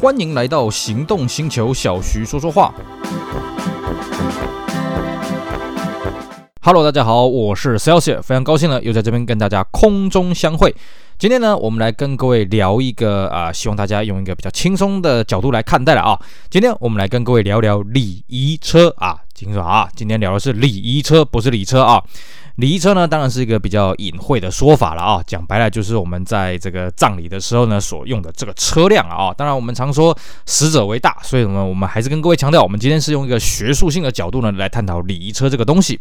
欢迎来到行动星球，小徐说说话。Hello，大家好，我是 Celsius，非常高兴呢，又在这边跟大家空中相会。今天呢，我们来跟各位聊一个啊、希望大家用一个比较轻松的角度来看待了啊。今天我们来跟各位聊聊礼仪车啊，听说啊，今天聊的是礼仪车，不是礼车啊。礼仪车呢，当然是一个比较隐晦的说法了啊。讲白了，就是我们在这个葬礼的时候呢，所用的这个车辆啊。当然，我们常说死者为大，所以呢，我们还是跟各位强调，我们今天是用一个学术性的角度呢来探讨礼仪车这个东西。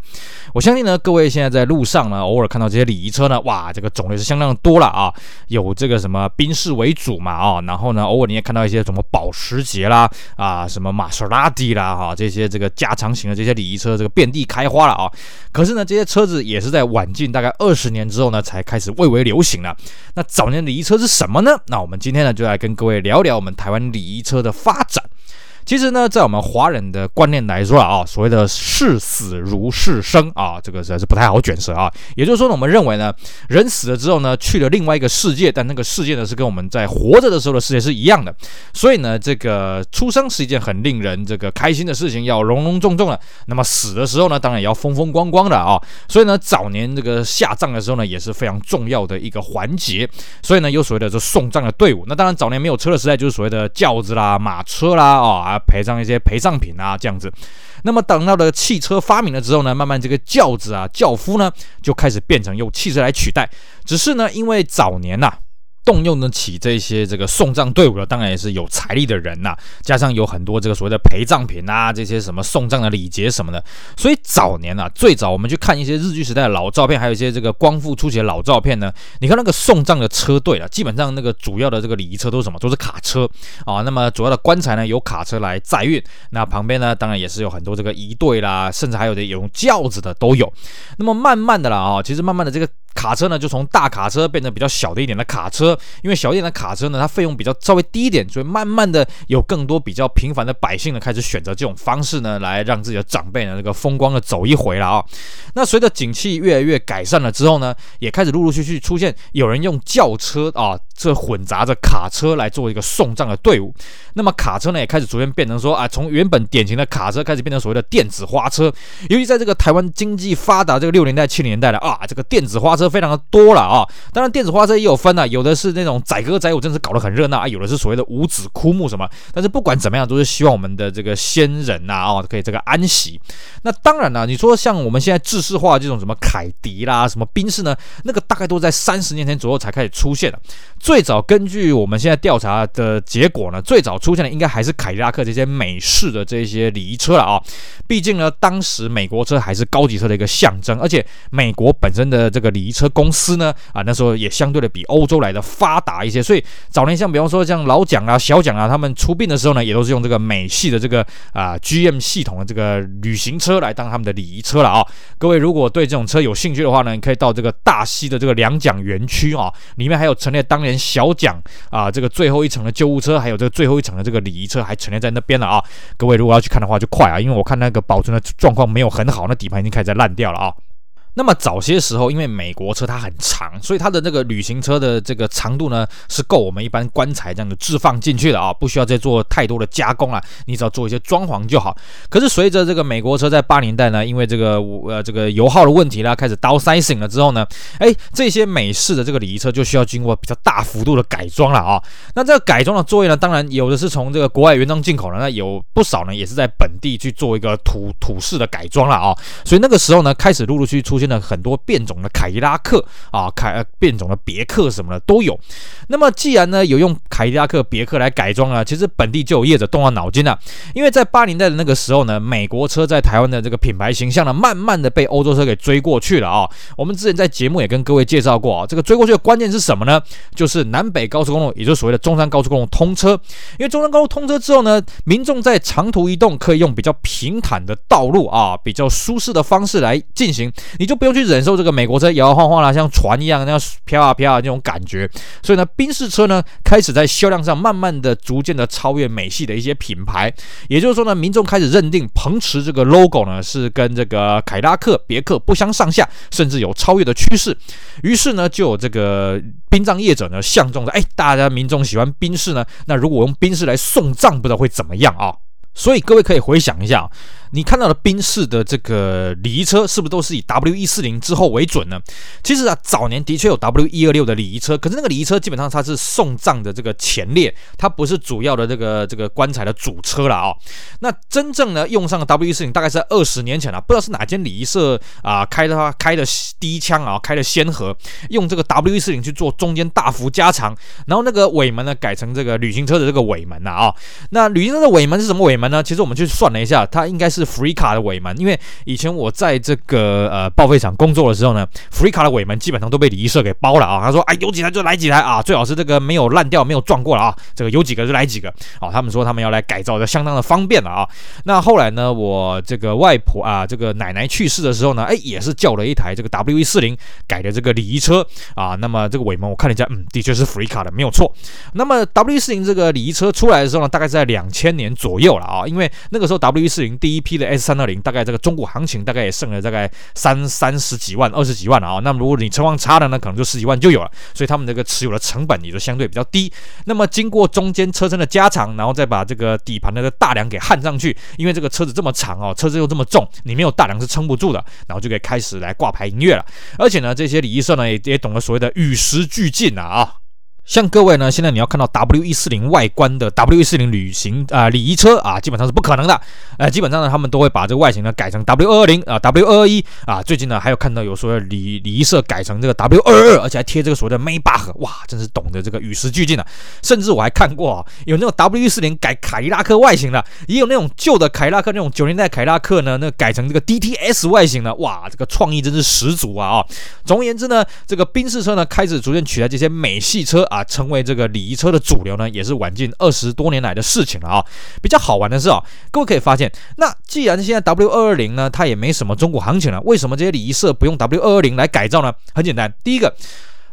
我相信呢，各位现在在路上呢，偶尔看到这些礼仪车呢，哇，这个种类是相当多了啊。有这个什么宾士为主嘛啊，然后呢，偶尔你也看到一些什么保时捷啦啊，什么玛莎拉蒂啦哈，这些这个加长型的这些礼仪车，这个遍地开花了啊。可是呢，这些车子也是在晚近大概二十年之后呢，才开始蔚为流行了。那早年礼仪车是什么呢？那我们今天呢，就来跟各位聊聊我们台湾礼仪车的发展。其实呢，在我们华人的观念来说啊，所谓的视死如是生啊，这个实在是不太好卷舌啊。也就是说呢，我们认为呢，人死了之后呢，去了另外一个世界，但那个世界呢，是跟我们在活着的时候的世界是一样的。所以呢，这个出生是一件很令人这个开心的事情，要隆隆重重的。那么死的时候呢，当然也要风风光光的啊。所以呢，早年这个下葬的时候呢，也是非常重要的一个环节。所以呢，有所谓的这送葬的队伍。那当然，早年没有车的时代，就是所谓的轿子啦、马车啦啊。陪葬一些陪葬品啊，这样子。那么等到了汽车发明了之后呢，慢慢这个轿子啊、轿夫呢，就开始变成用汽车来取代。只是呢，因为早年呐、动用得起这些这个送葬队伍的，当然也是有财力的人呐、加上有很多这个所谓的陪葬品啊，这些什么送葬的礼节什么的，所以早年啊，最早我们去看一些日据时代的老照片，还有一些这个光复初期的老照片呢，你看那个送葬的车队啊，基本上那个主要的这个礼仪车都是什么？都是卡车啊。那么主要的棺材呢，由卡车来载运，那旁边呢，当然也是有很多这个仪队啦，甚至还有的有用轿子的都有。那么慢慢的啦啊，其实慢慢的这个。卡车呢，就从大卡车变成比较小的一点的卡车，因为小一点的卡车呢，它费用比较稍微低一点，所以慢慢的有更多比较平凡的百姓呢，开始选择这种方式呢，来让自己的长辈呢，这个风光的走一回了啊。那随着景气越来越改善了之后呢，也开始陆陆续续出现有人用轿车啊，这混杂着卡车来做一个送葬的队伍。那么卡车呢，也开始逐渐变成说啊，从原本典型的卡车开始变成所谓的电子花车。尤其在这个台湾经济发达这个六年代七零年代的啊，这个电子花车。非常的多了啊，当然电子花车也有分啊，有的是那种载歌载舞，真是搞得很热闹啊，有的是所谓的五子枯木什么。但是不管怎么样，都是希望我们的这个先人呐啊，可以这个安息。那当然了，你说像我们现在制式化这种什么凯迪啦、什么宾士呢，那个大概都在三十年前左右才开始出现的。最早根据我们现在调查的结果呢，最早出现的应该还是凯迪拉克这些美式的这些礼仪车了啊。毕竟呢，当时美国车还是高级车的一个象征，而且美国本身的这个礼仪车公司呢，啊，那时候也相对的比欧洲来的发达一些，所以早年像比方说像老蒋啊、小蒋啊，他们出殡的时候呢，也都是用这个美系的这个啊 GM 系统的这个旅行车来当他们的礼仪车了啊。各位如果对这种车有兴趣的话呢，你可以到这个大溪的这个两蒋园区啊，里面还有陈列当年小蒋啊这个最后一层的救护车，还有这个最后一层的这个礼仪车还陈列在那边了啊。各位如果要去看的话，就快啊，因为我看那个。保存的状况没有很好，那底盘已经开始在烂掉了啊。那么早些时候，因为美国车它很长，所以它的那个旅行车的这个长度呢，是够我们一般棺材这样的置放进去的啊，不需要再做太多的加工了，你只要做一些装潢就好。可是随着这个美国车在八年代呢，因为这个呃这个油耗的问题啦，开始 downsizing 了之后呢，哎，这些美式的这个礼仪车就需要经过比较大幅度的改装了啊。那这个改装的作业呢，当然有的是从这个国外原装进口的，那有不少呢也是在本地去做一个土土式的改装了啊。所以那个时候呢，开始陆陆续续出现。那很多变种的凯迪拉克啊，凯呃变种的别克什么的都有。那么既然呢有用凯迪拉克、别克来改装啊，其实本地就有业者动了脑筋了。因为在八零代的那个时候呢，美国车在台湾的这个品牌形象呢，慢慢的被欧洲车给追过去了啊。我们之前在节目也跟各位介绍过啊，这个追过去的关键是什么呢？就是南北高速公路，也就是所谓的中山高速公路通车。因为中山高速通车之后呢，民众在长途移动可以用比较平坦的道路啊，比较舒适的方式来进行，你就。不用去忍受这个美国车摇摇晃晃啦，像船一样那样飘啊飘啊那种感觉。所以呢，宾士车呢开始在销量上慢慢的、逐渐的超越美系的一些品牌。也就是说呢，民众开始认定鹏驰这个 logo 呢是跟这个凯拉克、别克不相上下，甚至有超越的趋势。于是呢，就有这个殡葬业者呢相中的，哎，大家民众喜欢宾士呢，那如果我用宾士来送葬，不知道会怎么样啊？所以各位可以回想一下。你看到的宾士的这个礼仪车，是不是都是以 W 一四零之后为准呢？其实啊，早年的确有 W 一二六的礼仪车，可是那个礼仪车基本上它是送葬的这个前列，它不是主要的这个这个棺材的主车了啊、那真正呢用上 W 一四零，大概是在二十年前了，不知道是哪间礼仪社啊开的开的第一枪啊，开的先河，用这个 W 一四零去做中间大幅加长，然后那个尾门呢改成这个旅行车的这个尾门了啊、那旅行车的尾门是什么尾门呢？其实我们去算了一下，它应该是。是福利卡的尾门，因为以前我在这个呃报废厂工作的时候呢，福利卡的尾门基本上都被礼仪社给包了啊。他说，哎，有几台就来几台啊，最好是这个没有烂掉、没有撞过了啊。这个有几个就来几个啊。他们说他们要来改造就，相当的方便了啊。那后来呢，我这个外婆啊，这个奶奶去世的时候呢，哎，也是叫了一台这个 W 一四零改的这个礼仪车啊。那么这个尾门我看了一下，嗯，的确是福利卡的，没有错。那么 W 一四零这个礼仪车出来的时候呢，大概是在两千年左右了啊，因为那个时候 W 一四零第一批的 S 三二零大概这个中古行情大概也剩了大概三三十几万、二十几万啊。那么如果你车况差的呢，可能就十几万就有了。所以他们这个持有的成本也就相对比较低。那么经过中间车身的加长，然后再把这个底盘的大梁给焊上去，因为这个车子这么长哦，车子又这么重，你没有大梁是撑不住的。然后就可以开始来挂牌营业了。而且呢，这些礼仪社呢也也懂得所谓的与时俱进啊。像各位呢，现在你要看到 W 一四零外观的 W 一四零旅行啊礼仪车啊，基本上是不可能的。呃，基本上呢，他们都会把这个外形呢改成 W 二二零啊，W 二二一啊。最近呢，还有看到有说礼礼仪社改成这个 W 二二，而且还贴这个所谓的 Maybach，哇，真是懂得这个与时俱进了。甚至我还看过啊，有那种 W 一四零改凯迪拉克外形的，也有那种旧的凯迪拉克那种九零代凯迪拉克呢，那改成这个 DTS 外形的，哇，这个创意真是十足啊啊。总而言之呢，这个宾士车呢开始逐渐取代这些美系车啊。啊，成为这个礼仪车的主流呢，也是晚近二十多年来的事情了啊。比较好玩的是啊，各位可以发现，那既然现在 W 二二零呢，它也没什么中国行情了，为什么这些礼仪社不用 W 二二零来改造呢？很简单，第一个。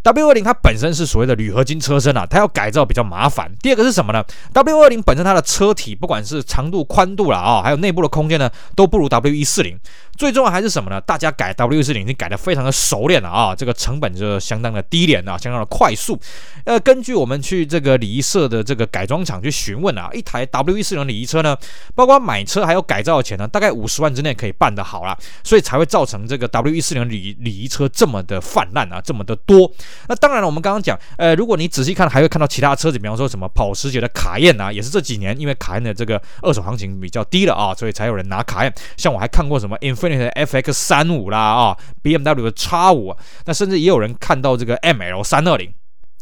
W 二零它本身是所谓的铝合金车身啊，它要改造比较麻烦。第二个是什么呢？W 二零本身它的车体不管是长度、宽度啦啊，还有内部的空间呢，都不如 W 一四零。最重要还是什么呢？大家改 W 一四零已经改得非常的熟练了啊，这个成本就相当的低廉啊，相当的快速。呃，根据我们去这个礼仪社的这个改装厂去询问啊，一台 W 一四零礼仪车呢，包括买车还有改造的钱呢，大概五十万之内可以办得好了，所以才会造成这个 W 一四零礼礼仪车这么的泛滥啊，这么的多。那当然了，我们刚刚讲，呃，如果你仔细看，还会看到其他车子，比方说什么保时捷的卡宴啊，也是这几年因为卡宴的这个二手行情比较低了啊，所以才有人拿卡宴。像我还看过什么 i n f i n i t e FX 三五啦啊，BMW 的 X 五，那甚至也有人看到这个 ML 三二零。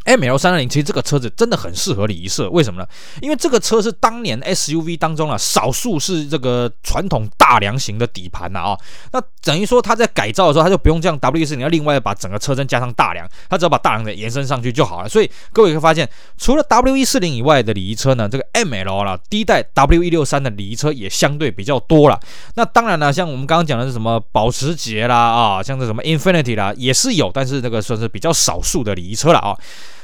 ML 三二零其实这个车子真的很适合礼仪社，为什么呢？因为这个车是当年 SUV 当中啊，少数是这个传统大梁型的底盘呐啊。那等于说它在改造的时候，它就不用这样 W 四零要另外把整个车身加上大梁，它只要把大梁给延伸上去就好了。所以各位会发现，除了 W 一四零以外的礼仪车呢，这个 ML 啦，第一代 W 一六三的礼仪车也相对比较多了。那当然了，像我们刚刚讲的是什么保时捷啦啊，像这什么 Infinity 啦，也是有，但是这个算是比较少数的礼仪车了啊。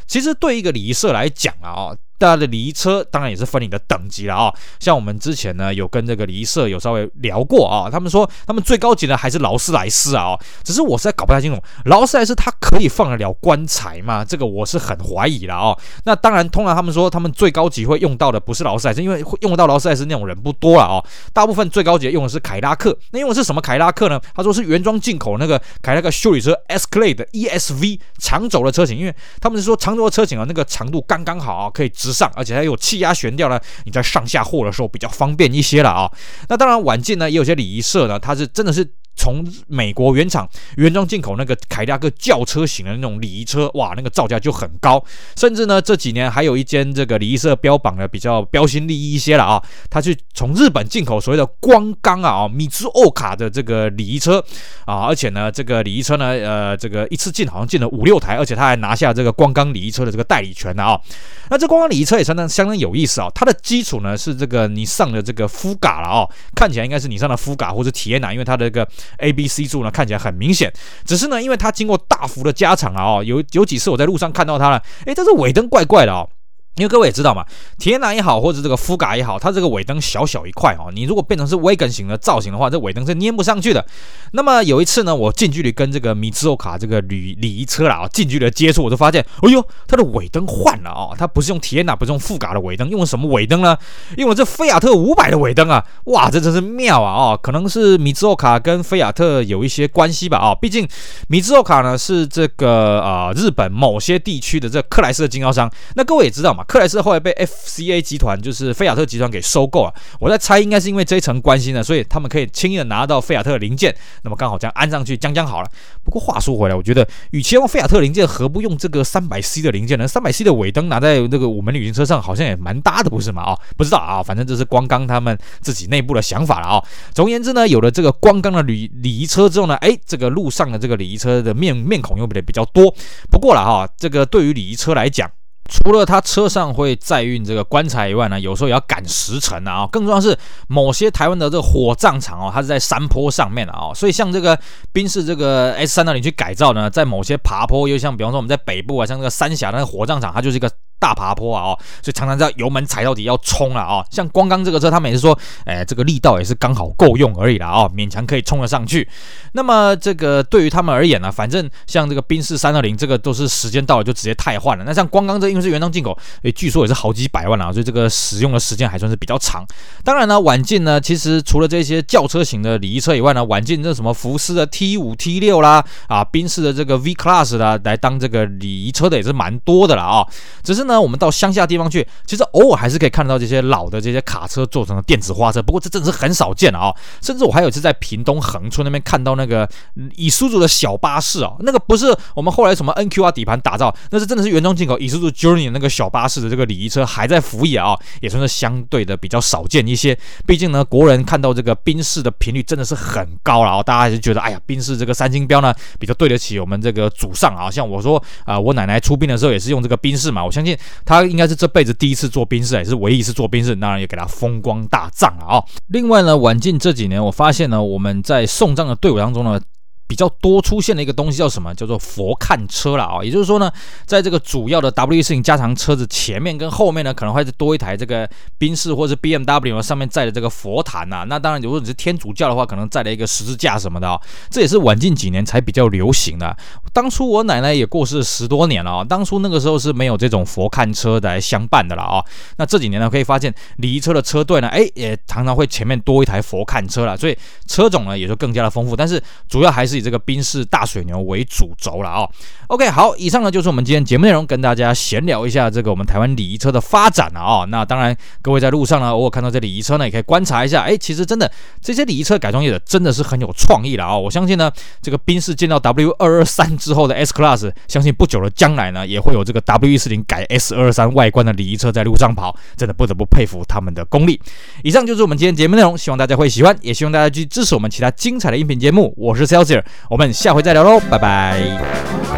其实对一个礼仪社来讲啊，大家的礼仪车当然也是分你的等级了啊，像我们之前呢有跟这个礼仪社有稍微聊过啊，他们说他们最高级的还是劳斯莱斯啊，只是我实在搞不太清楚，劳斯莱斯它可以放得了棺材吗？这个我是很怀疑的啊。那当然，通常他们说他们最高级会用到的不是劳斯莱斯，因为会用到劳斯莱斯那种人不多了啊，大部分最高级用的是凯拉克，那用的是什么凯拉克呢？他说是原装进口那个凯拉克修理车 Escalade ESV 长轴的车型，因为他们是说长轴的车型啊，那个长度刚刚好啊，可以直上，而且还有气压悬吊呢，你在上下货的时候比较方便一些了啊。那当然，晚进呢也有些礼仪社呢，它是真的是。从美国原厂原装进口那个凯迪拉克轿车型的那种礼仪车，哇，那个造价就很高。甚至呢，这几年还有一间这个礼仪社标榜的比较标新立异一些了啊，他去从日本进口所谓的光钢啊啊米兹欧卡的这个礼仪车啊，而且呢，这个礼仪车呢，呃，这个一次进好像进了五六台，而且他还拿下这个光钢礼仪车的这个代理权的啊。那这光钢礼仪车也相当相当有意思啊，它的基础呢是这个你上的这个夫嘎了啊，看起来应该是你上的夫嘎或者体验娜，因为它的这个。A、B、C 柱呢看起来很明显，只是呢，因为它经过大幅的加长啊哦，有有几次我在路上看到它了，诶，这是尾灯怪怪的哦。因为各位也知道嘛，铁纳也好，或者这个福嘎也好，它这个尾灯小小一块哦，你如果变成是微跟型的造型的话，这尾灯是粘不上去的。那么有一次呢，我近距离跟这个米兹欧卡这个旅礼仪车啦啊近距离接触，我就发现，哎呦，它的尾灯换了哦，它不是用铁纳，不是用福嘎的尾灯，用了什么尾灯呢？用了这菲亚特五百的尾灯啊！哇，这真是妙啊！哦，可能是米兹欧卡跟菲亚特有一些关系吧？哦，毕竟米兹欧卡呢是这个啊、呃、日本某些地区的这克莱斯的经销商。那各位也知道嘛。克莱斯后来被 FCA 集团，就是菲亚特集团给收购啊。我在猜，应该是因为这一层关系呢，所以他们可以轻易的拿到菲亚特的零件。那么刚好这样安上去，将将好了。不过话说回来，我觉得与其用菲亚特零件，何不用这个三百 C 的零件呢？三百 C 的尾灯拿在那个我们旅行车上，好像也蛮搭的，不是吗？啊，不知道啊，反正这是光刚他们自己内部的想法了啊。总而言之呢，有了这个光刚的旅礼仪车之后呢，哎，这个路上的这个礼仪车的面面孔又变得比较多。不过了哈，这个对于礼仪车来讲。除了他车上会载运这个棺材以外呢，有时候也要赶时辰啊。更重要是，某些台湾的这个火葬场哦，它是在山坡上面的哦，所以像这个宾士这个 S 三六零去改造呢，在某些爬坡，又像比方说我们在北部啊，像这个三峡那个火葬场，它就是一个。大爬坡啊，哦，所以常常在油门踩到底要冲了啊，像光刚这个车，他们也是说，哎，这个力道也是刚好够用而已啦啊，勉强可以冲得上去。那么这个对于他们而言呢，反正像这个宾士三二零这个都是时间到了就直接汰换了。那像光刚这因为是原装进口，诶，据说也是好几百万啊，所以这个使用的时间还算是比较长。当然呢，晚近呢，其实除了这些轿车型的礼仪车以外呢，晚近这什么福斯的 T 五 T 六啦，啊，宾士的这个 V Class 啦，来当这个礼仪车的也是蛮多的了啊，只是呢，我们到乡下地方去，其实偶尔还是可以看到这些老的这些卡车做成的电子花车，不过这真的是很少见了啊！甚至我还有一次在屏东恒春那边看到那个以苏祖的小巴士啊，那个不是我们后来什么 NQR 底盘打造，那是真的是原装进口以苏祖 Journey 那个小巴士的这个礼仪车还在服役啊，也算是相对的比较少见一些。毕竟呢，国人看到这个宾士的频率真的是很高了啊，大家还是觉得哎呀，宾士这个三星标呢比较对得起我们这个祖上啊。像我说啊、我奶奶出殡的时候也是用这个宾士嘛，我相信他。应该是这辈子第一次做兵士，也是唯一一次做兵士，当然也给他风光大葬了啊、另外呢，晚近这几年，我发现呢，我们在送葬的队伍当中呢。比较多出现的一个东西叫什么？叫做佛看车了啊！也就是说呢，在这个主要的 W 四加长车子前面跟后面呢，可能会再多一台这个宾士或者 BMW 上面载的这个佛坛呐。那当然，如果你是天主教的话，可能载了一个十字架什么的啊。这也是晚近几年才比较流行的。当初我奶奶也过世十多年了啊，当初那个时候是没有这种佛看车来相伴的了啊。那这几年呢，可以发现礼仪车的车队呢，哎，也常常会前面多一台佛看车了，所以车种呢也就更加的丰富。但是主要还是以这个宾士大水牛为主轴了啊。OK，好，以上呢就是我们今天节目内容，跟大家闲聊一下这个我们台湾礼仪车的发展了啊。那当然，各位在路上呢，偶尔看到这礼仪车呢，也可以观察一下。哎，其实真的这些礼仪车改装业者真的是很有创意了啊。我相信呢，这个宾士见到 W 二二三之后的 S Class，相信不久的将来呢，也会有这个 W 一四零改 S 二二三外观的礼仪车在路上跑，真的不得不佩服他们的功力。以上就是我们今天节目内容，希望大家会喜欢，也希望大家继续支持我们其他精彩的音频节目。我是 Celsius，我们下回再聊喽，拜拜。